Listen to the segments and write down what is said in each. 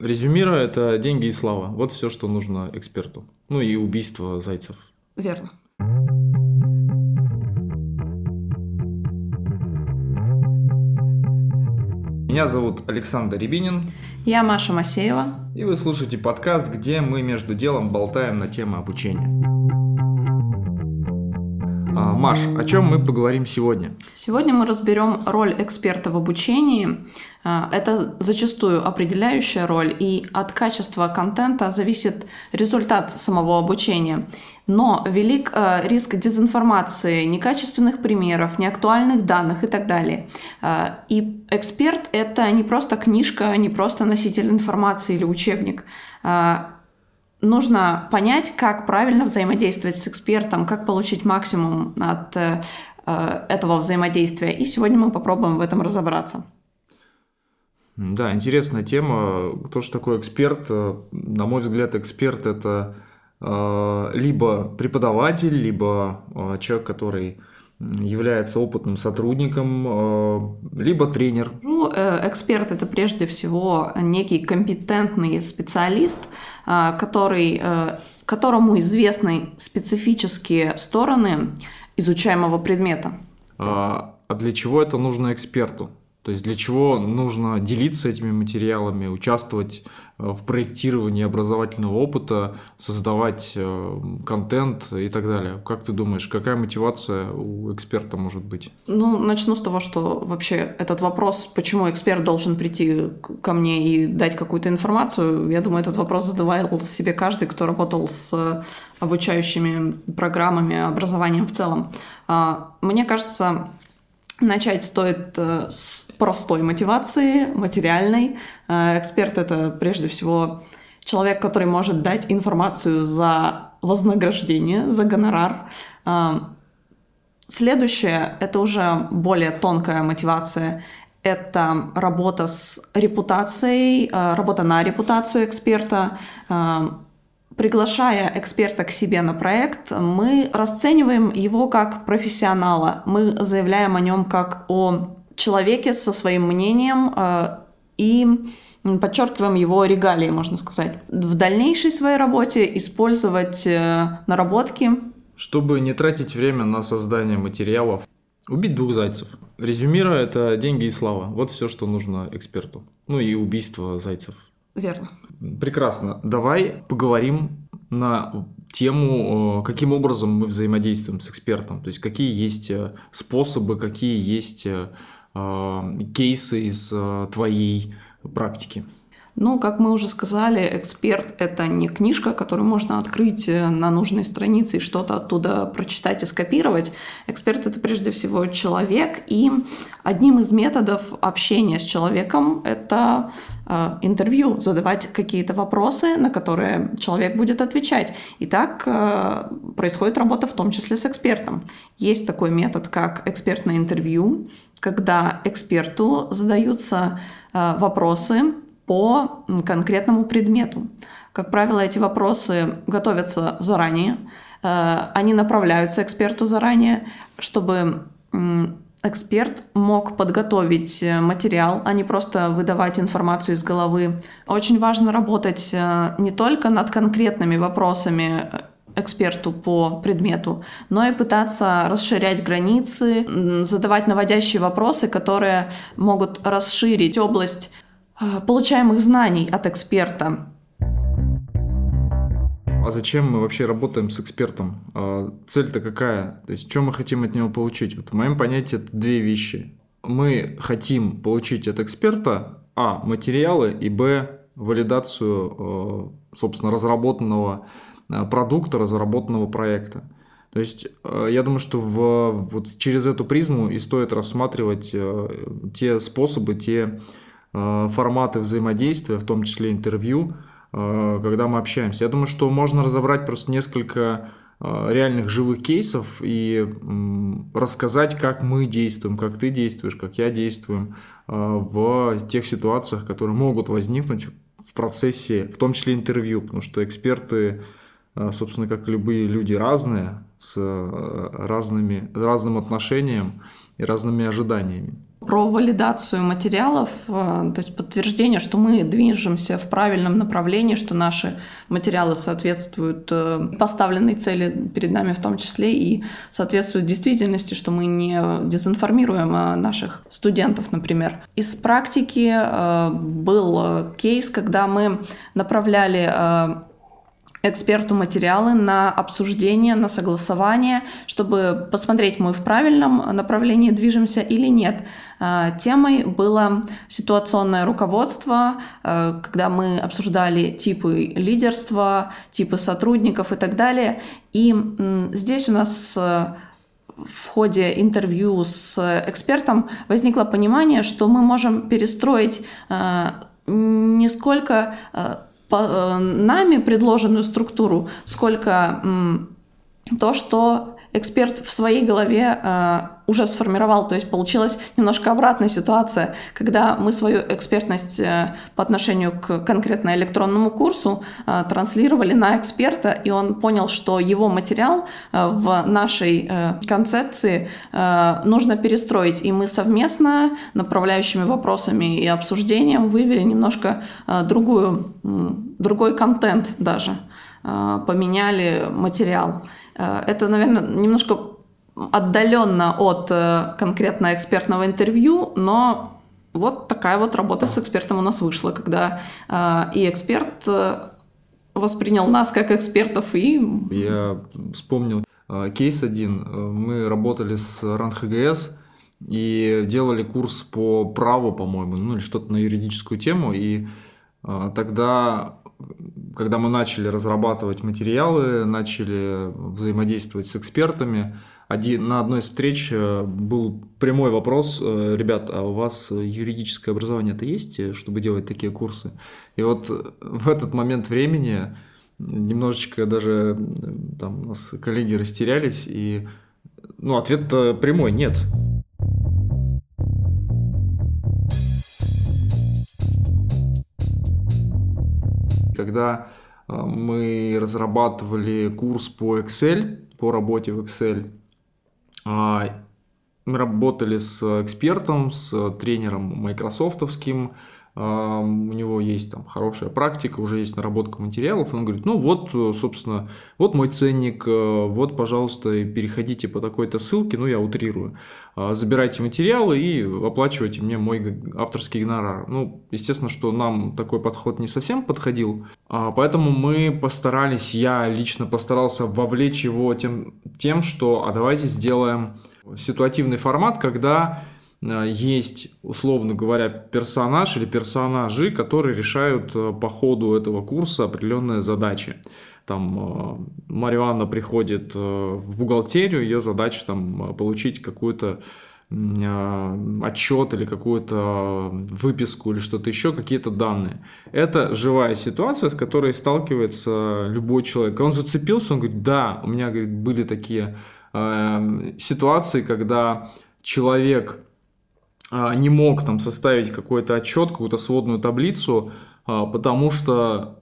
Резюмируя, это деньги и слава. Вот все, что нужно эксперту. Ну и убийство зайцев. Верно. Меня зовут Александр Рябинин. Я Маша Масеева. И вы слушаете подкаст, где мы между делом болтаем на тему обучения. А, Маш, о чем мы поговорим сегодня? Сегодня мы разберем роль эксперта в обучении. А, это зачастую определяющая роль, и от качества контента зависит результат самого обучения. Но велик а, риск дезинформации, некачественных примеров, неактуальных данных и так далее. И эксперт — это не просто книжка, не просто носитель информации или учебник нужно понять, как правильно взаимодействовать с экспертом, как получить максимум от э, этого взаимодействия. И сегодня мы попробуем в этом разобраться. Да, интересная тема. Кто же такой эксперт? На мой взгляд, эксперт это э, либо преподаватель, либо э, человек, который является опытным сотрудником, э, либо тренер. Ну, э, эксперт это прежде всего некий компетентный специалист, э, который, которому известны специфические стороны изучаемого предмета. А, а для чего это нужно эксперту? То есть для чего нужно делиться этими материалами, участвовать э, в проектировании образовательного опыта, создавать э, контент и так далее. Как ты думаешь, какая мотивация у эксперта может быть? Ну, начну с того, что вообще этот вопрос, почему эксперт должен прийти ко мне и дать какую-то информацию, я думаю, этот вопрос задавал себе каждый, кто работал с обучающими программами, образованием в целом. А, мне кажется, Начать стоит э, с простой мотивации, материальной. Э, эксперт — это прежде всего человек, который может дать информацию за вознаграждение, за гонорар. Э, следующее — это уже более тонкая мотивация. Это работа с репутацией, работа на репутацию эксперта, приглашая эксперта к себе на проект, мы расцениваем его как профессионала. Мы заявляем о нем как о человеке со своим мнением э, и подчеркиваем его регалии, можно сказать. В дальнейшей своей работе использовать э, наработки. Чтобы не тратить время на создание материалов, убить двух зайцев. Резюмируя, это деньги и слава. Вот все, что нужно эксперту. Ну и убийство зайцев. Верно. Прекрасно. Давай поговорим на тему, каким образом мы взаимодействуем с экспертом. То есть какие есть э, способы, какие есть э, э, кейсы из твоей практики. Ну, как мы уже сказали, эксперт — это не книжка, которую можно открыть э, на нужной странице и что-то оттуда прочитать и скопировать. Эксперт — это прежде всего человек, и одним из методов общения с человеком — это э, интервью, задавать какие-то вопросы, на которые человек будет отвечать. И так э, происходит работа в том числе с экспертом. Есть такой метод, как экспертное интервью, когда эксперту задаются вопросы, по конкретному предмету. Как правило, эти вопросы готовятся заранее, э, они направляются эксперту заранее, чтобы эксперт мог подготовить э, материал, а не просто выдавать информацию из головы. Очень важно работать э, не только над конкретными вопросами эксперту по предмету, но и пытаться расширять границы, задавать наводящие вопросы, которые могут расширить область получаемых знаний от эксперта. А зачем мы вообще работаем с экспертом? А цель-то какая? То есть, что мы хотим от него получить? Вот в моем понятии это две вещи. Мы хотим получить от эксперта а. материалы и б. валидацию, э, собственно, разработанного продукта, разработанного проекта. То есть я думаю, что в, вот через эту призму и стоит рассматривать те способы, те форматы взаимодействия, в том числе интервью, э, когда мы общаемся. Я думаю, что можно разобрать просто несколько э, реальных живых кейсов и рассказать, как мы действуем, как ты действуешь, как я действуем в тех ситуациях, которые могут возникнуть в процессе, в том числе интервью, потому что эксперты, собственно, как и любые люди, разные, с разными, разным отношением и разными ожиданиями. Про валидацию материалов, то есть подтверждение, что мы движемся в правильном направлении, что наши материалы соответствуют поставленной цели перед нами в том числе и соответствуют действительности, что мы не дезинформируем наших студентов, например. Из практики был кейс, когда мы направляли эксперту материалы на обсуждение, на согласование, чтобы посмотреть, мы в правильном направлении движемся или нет. А, темой было ситуационное руководство, а, когда мы обсуждали типы лидерства, типы сотрудников и так далее. И здесь у нас э, в ходе интервью с экспертом возникло понимание, что мы можем перестроить не сколько нами предложенную структуру, сколько то, что эксперт в своей голове э, уже сформировал. То есть получилась немножко обратная ситуация, когда мы свою экспертность э, по отношению к конкретно электронному курсу э, транслировали на эксперта, и он понял, что его материал э, в нашей э, концепции э, нужно перестроить. И мы совместно направляющими вопросами и обсуждением вывели немножко э, другую, э, другой контент даже, э, поменяли материал. Э, это, наверное, немножко отдаленно от э, конкретно экспертного интервью, но вот такая вот работа с экспертом у нас вышла, когда э, и эксперт воспринял нас как экспертов и... Я вспомнил кейс один. Мы работали с РАН-ХГС и делали курс по праву, по-моему, ну или что-то на юридическую тему, и тогда когда мы начали разрабатывать материалы, начали взаимодействовать с экспертами, один, на одной из встреч э, был прямой вопрос, э, ребят, а у вас юридическое образование-то есть, э, чтобы делать такие курсы? И вот в этот момент времени немножечко даже там у нас коллеги растерялись, и ну, ответ прямой – нет. Когда э, мы разрабатывали курс по Excel, по работе в Excel, а, мы работали с экспертом, с тренером майкрософтовским, у него есть там хорошая практика, уже есть наработка материалов, он говорит, ну вот, собственно, вот мой ценник, э, вот, пожалуйста, переходите по такой-то ссылке, ну я утрирую, а, забирайте материалы и оплачивайте мне мой авторский гонорар. Ну, естественно, что нам такой подход не совсем подходил, а, поэтому мы постарались, я лично постарался вовлечь его тем, тем что, а давайте сделаем ситуативный формат, когда есть, условно говоря, персонаж или персонажи, которые решают э, по ходу этого курса определенные задачи. Там э, Марианна приходит в бухгалтерию, ее задача там получить какую-то отчет или какую-то выписку или что-то еще, какие-то данные. Это живая ситуация, с которой сталкивается любой человек. Он зацепился, он говорит, да, у меня говорит, были такие э, ситуации, когда человек не мог там составить какой-то отчет, какую-то сводную таблицу, а, потому что,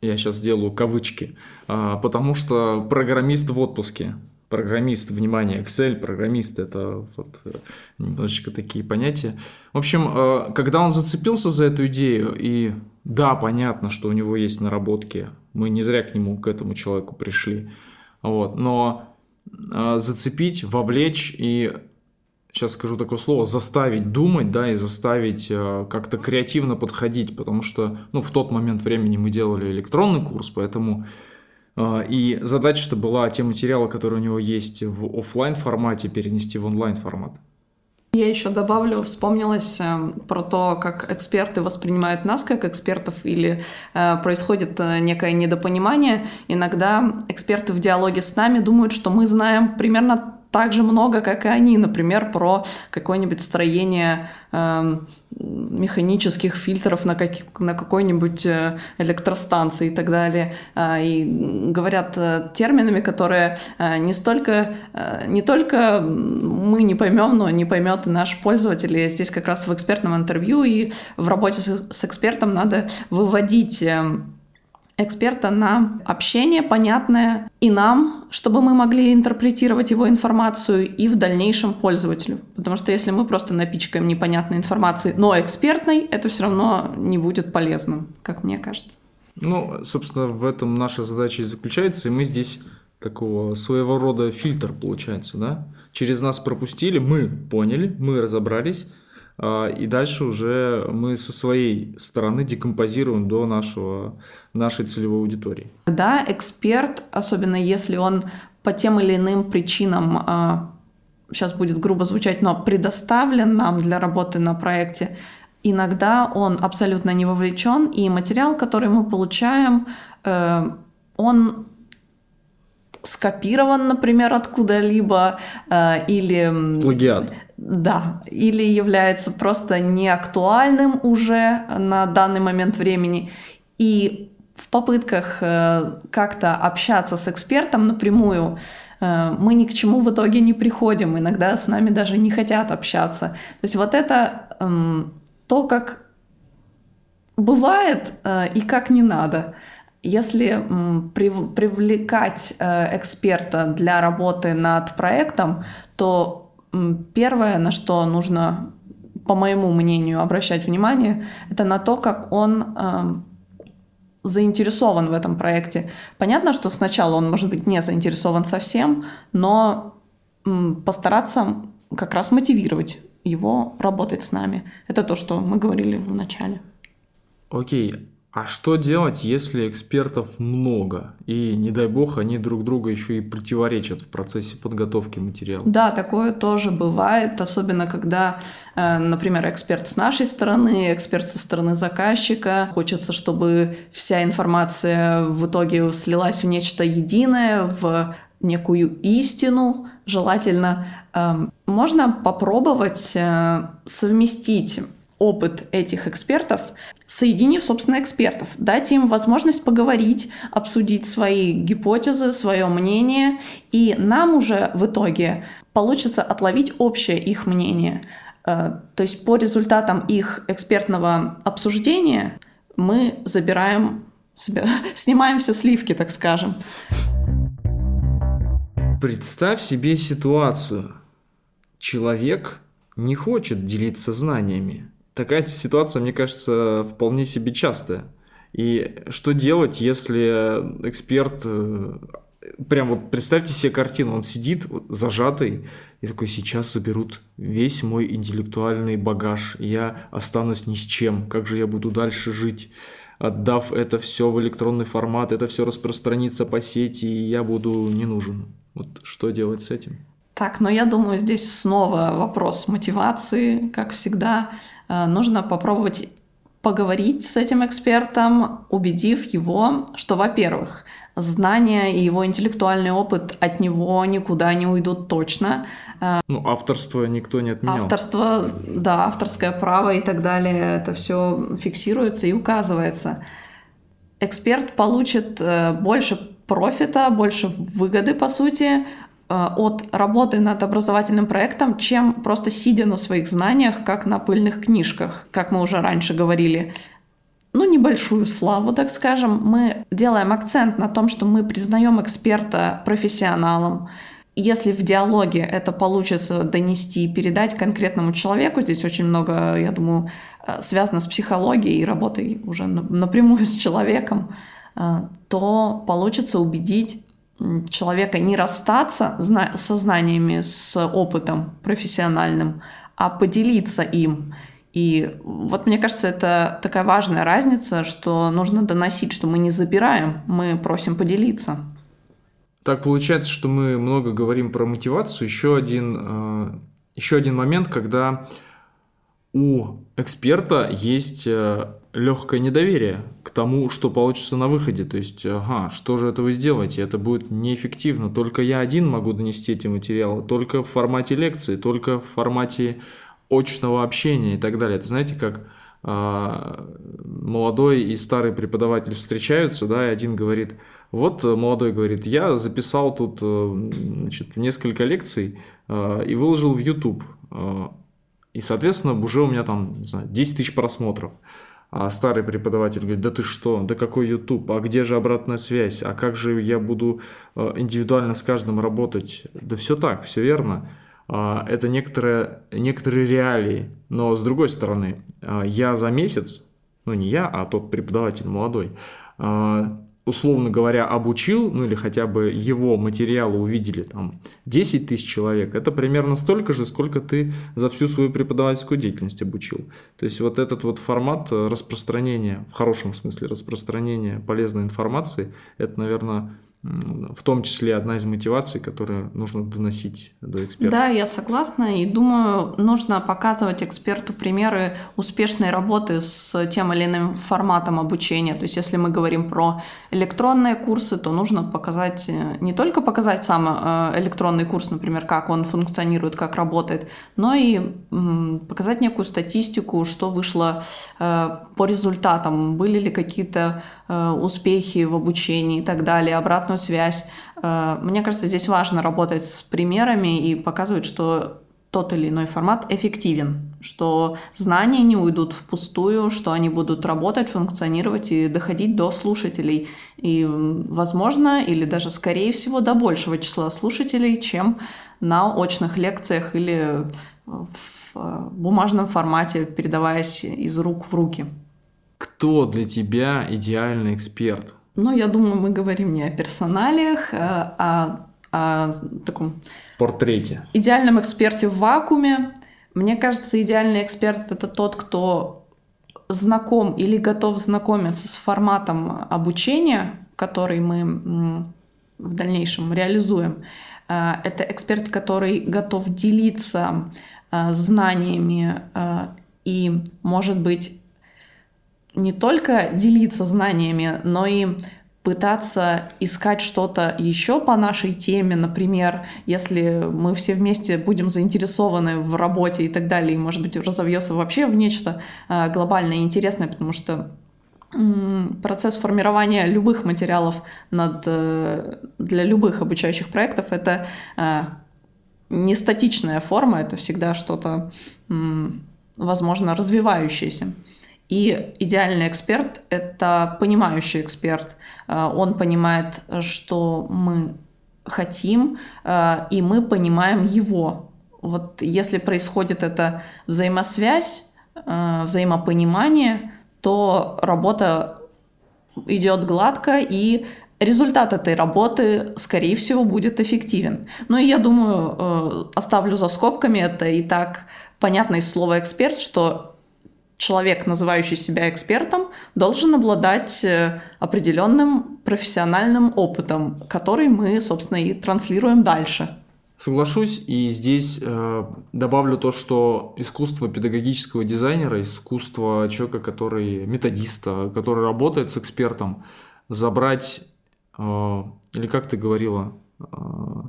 я сейчас сделаю кавычки, а, потому что программист в отпуске. Программист, внимание, Excel, программист, это вот э, немножечко такие понятия. В общем, когда он зацепился за эту идею, и да, понятно, что у него есть наработки, мы не зря к нему, к этому человеку пришли, вот, но зацепить, вовлечь и сейчас скажу такое слово, заставить думать, да, и заставить э, как-то креативно подходить, потому что, ну, в тот момент времени мы делали электронный курс, поэтому э, и задача-то была те материалы, которые у него есть в офлайн формате, перенести в онлайн формат. Я еще добавлю, вспомнилось э, про то, как эксперты воспринимают нас как экспертов или э, происходит э, некое недопонимание. Иногда эксперты в диалоге с нами думают, что мы знаем примерно так же много, как и они, например, про какое-нибудь строение э, механических фильтров на, как, на какой-нибудь э, электростанции и так далее. Э, и говорят э, терминами, которые э, не столько, не только мы не поймем, но не поймет и наш пользователь. И здесь как раз в экспертном интервью и в работе с, с экспертом надо выводить э, эксперта на общение понятное и нам, чтобы мы могли интерпретировать его информацию, и в дальнейшем пользователю. Потому что если мы просто напичкаем непонятной информацией, но экспертной, это все равно не будет полезным, как мне кажется. Ну, собственно, в этом наша задача и заключается, и мы здесь такого своего рода фильтр получается, да? Через нас пропустили, мы поняли, мы разобрались, и дальше уже мы со своей стороны декомпозируем до нашего, нашей целевой аудитории. Да, эксперт, особенно если он по тем или иным причинам, сейчас а, будет грубо звучать, но предоставлен нам для работы на проекте, иногда он абсолютно не вовлечен, и материал, который мы получаем, э, он скопирован, например, откуда-либо, э, или... Плагиат. Да, или является просто неактуальным уже на данный момент времени. И в попытках э, как-то общаться с экспертом напрямую, э, мы ни к чему в итоге не приходим. Иногда с нами даже не хотят общаться. То есть вот это эм, то, как бывает и как не надо. Если привлекать э, эксперта для работы над проектом, то первое, на что нужно, по моему мнению, обращать внимание, это на то, как он эм, заинтересован в этом проекте. Понятно, что сначала он может быть не заинтересован совсем, но постараться как раз мотивировать его работать с нами. Это то, что мы говорили в начале. Окей. А что делать, если экспертов много, и, не дай бог, они друг друга еще и противоречат в процессе подготовки материала? Да, такое тоже бывает, особенно когда, э, например, эксперт с нашей стороны, эксперт со стороны заказчика. Хочется, чтобы вся информация в итоге слилась в нечто единое, в некую истину, желательно. Эм, можно попробовать э, совместить опыт этих экспертов, соединив, собственно, экспертов, дать им возможность поговорить, обсудить свои гипотезы, свое мнение, и нам уже в итоге получится отловить общее их мнение. Э, то есть по результатам их экспертного обсуждения мы забираем, снимаем все сливки, так скажем. Представь себе ситуацию. Человек не хочет делиться знаниями такая ситуация, мне кажется, вполне себе частая. И что делать, если эксперт э, прям вот представьте себе картину, он сидит зажатый и такой, сейчас заберут весь мой интеллектуальный багаж, я останусь ни с чем, как же я буду дальше жить, отдав это все в электронный формат, это все распространится по сети, и я буду не нужен. Вот что делать с этим? Так, но я думаю, здесь снова вопрос мотивации, как всегда. Э, нужно попробовать поговорить с этим экспертом, убедив его, что, во-первых, знания и его интеллектуальный опыт от него никуда не уйдут точно. Э, ну, авторство никто не отменял. Авторство, да, авторское право и так далее, это все фиксируется и указывается. Эксперт получит э, больше профита, больше выгоды, по сути, от работы над образовательным проектом, чем просто сидя на своих знаниях, как на пыльных книжках, как мы уже раньше говорили. Ну, небольшую славу, так скажем. Мы делаем акцент на том, что мы признаем эксперта профессионалом. Если в диалоге это получится донести и передать конкретному человеку, здесь очень много, я думаю, э, связано с психологией и работой уже напрямую с человеком, э, то получится убедить человека не расстаться со знаниями, с опытом профессиональным, а поделиться им. И вот мне кажется, это такая важная разница, что нужно доносить, что мы не забираем, мы просим поделиться. Так получается, что мы много говорим про мотивацию. Еще один, э, еще один момент, когда у эксперта есть э, легкое недоверие к тому, что получится на выходе. То есть, ага, что же это вы сделаете? Это будет неэффективно. Только я один могу донести эти материалы. Только в формате лекции, только в формате очного общения и так далее. Это знаете, как э, молодой и старый преподаватель встречаются, да, и один говорит, вот молодой говорит, я записал тут э, значит, несколько лекций э, и выложил в YouTube. Э, и, соответственно, уже у меня там, не знаю, 10 тысяч просмотров. А старый преподаватель говорит, да ты что, да какой YouTube, а где же обратная связь, а как же я буду э, индивидуально с каждым работать? Да все так, все верно. А, это некоторые, некоторые реалии. Но с другой стороны, а, я за месяц, ну не я, а тот преподаватель молодой, а, условно говоря, обучил, ну или хотя бы его материалы увидели там 10 тысяч человек, это примерно столько же, сколько ты за всю свою преподавательскую деятельность обучил. То есть вот этот вот формат распространения, в хорошем смысле распространения полезной информации, это, наверное, в том числе одна из мотиваций, которую нужно доносить до эксперта. Да, я согласна. И думаю, нужно показывать эксперту примеры успешной работы с тем или иным форматом обучения. То есть, если мы говорим про электронные курсы, то нужно показать, э, не только показать сам э, электронный курс, например, как он функционирует, как работает, но и показать некую статистику, что вышло э, по результатам, были ли какие-то успехи в обучении и так далее, обратную связь. Мне кажется, здесь важно работать с примерами и показывать, что тот или иной формат эффективен, что знания не уйдут впустую, что они будут работать, функционировать и доходить до слушателей. И, возможно, или даже скорее всего до большего числа слушателей, чем на очных лекциях или в бумажном формате, передаваясь из рук в руки. Кто для тебя идеальный эксперт? Ну, я думаю, мы говорим не о персоналиях, а о таком портрете. Идеальном эксперте в вакууме. Мне кажется, идеальный эксперт это тот, кто знаком или готов знакомиться с форматом обучения, который мы в дальнейшем реализуем. А, это эксперт, который готов делиться а, знаниями а, и, может быть, не только делиться знаниями, но и пытаться искать что-то еще по нашей теме, например, если мы все вместе будем заинтересованы в работе и так далее, и, может быть, разовьется вообще в нечто а, глобальное и интересное, потому что процесс формирования любых материалов над, э, для любых обучающих проектов — это а, не статичная форма, это всегда что-то, возможно, развивающееся. И идеальный эксперт — это понимающий эксперт. Э, он понимает, что мы хотим, э, и мы понимаем его. Вот если происходит эта взаимосвязь, э, взаимопонимание, то работа идет гладко, и результат этой работы, скорее всего, будет эффективен. Ну и я думаю, оставлю за скобками это и так понятное слово «эксперт», что человек, называющий себя экспертом, должен обладать э, определенным профессиональным опытом, который мы, собственно, и транслируем дальше. Соглашусь, и здесь э, добавлю то, что искусство педагогического дизайнера, искусство человека, который методиста, который работает с экспертом, забрать, э, или как ты говорила, э,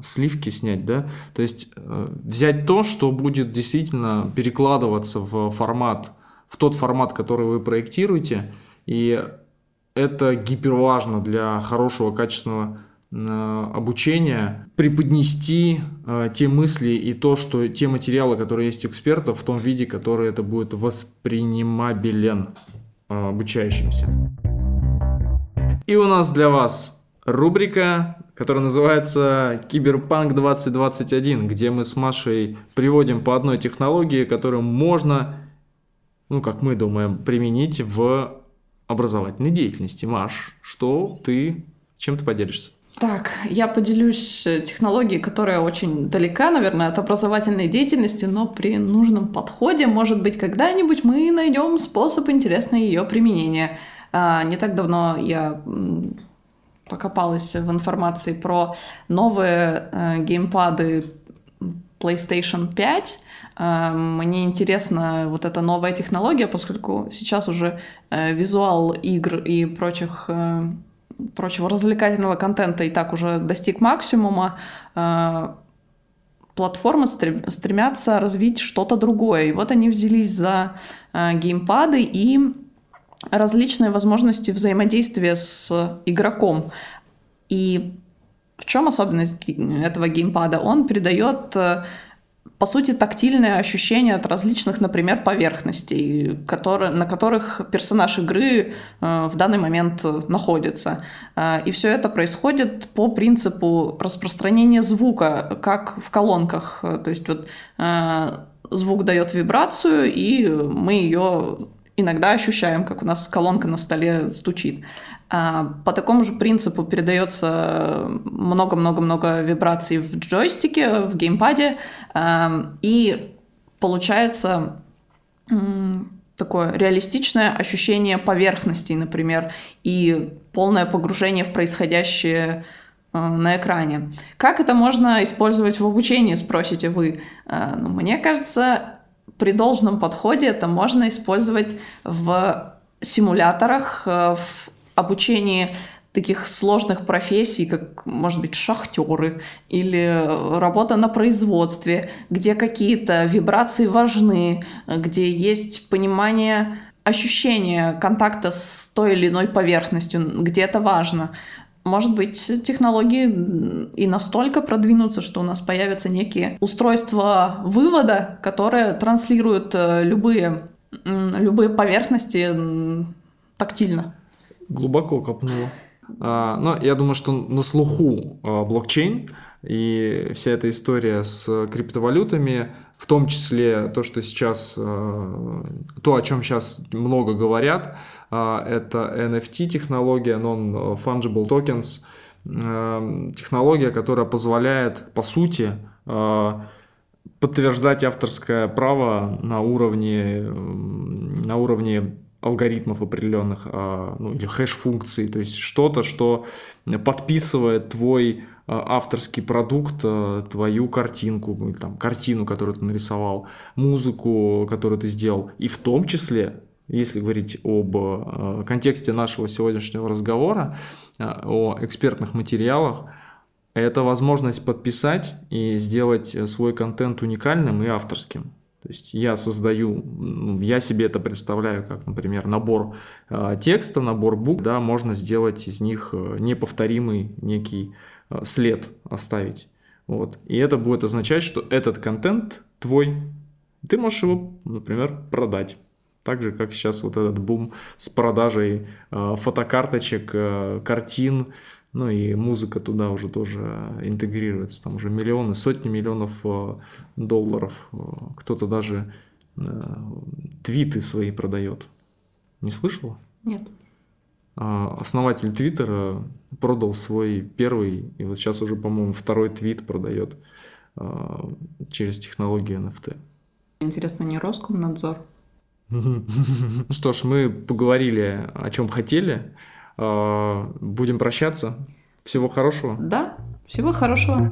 сливки снять, да, то есть э, взять то, что будет действительно перекладываться в формат в тот формат, который вы проектируете. И это гиперважно для хорошего, качественного э, обучения преподнести э, те мысли и то, что те материалы, которые есть у экспертов, в том виде, который это будет воспринимабелен э, обучающимся. И у нас для вас рубрика, которая называется Киберпанк 2021, где мы с Машей приводим по одной технологии, которую можно ну, как мы думаем, применить в образовательной деятельности. Маш, что ты, чем ты поделишься? Так, я поделюсь э, технологией, которая очень далека, наверное, от образовательной деятельности, но при нужном подходе, может быть, когда-нибудь мы найдем способ интересного ее применения. А, не так давно я покопалась в информации про новые э, геймпады PlayStation 5, Э, мне интересна вот эта новая технология, поскольку сейчас уже э, визуал игр и прочих э, прочего развлекательного контента и так уже достиг максимума, платформы стремятся развить что-то другое. И вот они взялись за геймпады и различные возможности взаимодействия с игроком. И в чем особенность этого геймпада? Он придает по сути, тактильное ощущение от различных, например, поверхностей, которые, на которых персонаж игры э, в данный момент находится. Э, и все это происходит по принципу распространения звука, как в колонках. То есть вот э, звук дает вибрацию, и мы ее иногда ощущаем, как у нас колонка на столе стучит. А, по такому же принципу передается много-много-много вибраций в джойстике, в геймпаде, а, и получается такое реалистичное ощущение поверхности, например, и полное погружение в происходящее а, на экране. Как это можно использовать в обучении, спросите вы? Ну, мне кажется, при должном подходе это можно использовать в симуляторах, в обучении таких сложных профессий, как, может быть, шахтеры или работа на производстве, где какие-то вибрации важны, где есть понимание ощущение контакта с той или иной поверхностью, где это важно. Может быть, технологии и настолько продвинутся, что у нас появятся некие устройства вывода, которые транслируют э, любые, любые поверхности тактильно глубоко копнула. А, но я думаю, что на слуху а, блокчейн и вся эта история с криптовалютами, в том числе то, что сейчас, а, то, о чем сейчас много говорят, это NFT-технология, Non-Fungible Tokens, технология, которая позволяет, по сути, подтверждать авторское право на уровне, на уровне алгоритмов определенных, а, ну, или хэш-функций, то есть что-то, что подписывает твой а, авторский продукт, а, твою картинку, или там, картину, которую ты нарисовал, музыку, которую ты сделал, и в том числе если говорить об контексте нашего сегодняшнего разговора, о экспертных материалах, это возможность подписать и сделать свой контент уникальным и авторским. То есть я создаю, я себе это представляю как, например, набор э, текста, набор букв, да, можно сделать из них э, неповторимый некий э, след оставить. Вот. И это будет означать, что этот контент твой, ты можешь его, например, продать. Так же, как сейчас вот этот бум с продажей э, фотокарточек, э, картин, ну и музыка туда уже тоже интегрируется. Там уже миллионы, сотни миллионов э, долларов. Э, кто-то даже э, твиты свои продает. Не слышала? Нет. А, основатель Твиттера продал свой первый, и вот сейчас уже, по-моему, второй твит продает через технологию NFT. Интересно, не Роскомнадзор? Что ж, мы поговорили о чем хотели. А, будем прощаться. Всего хорошего. Да, всего хорошего.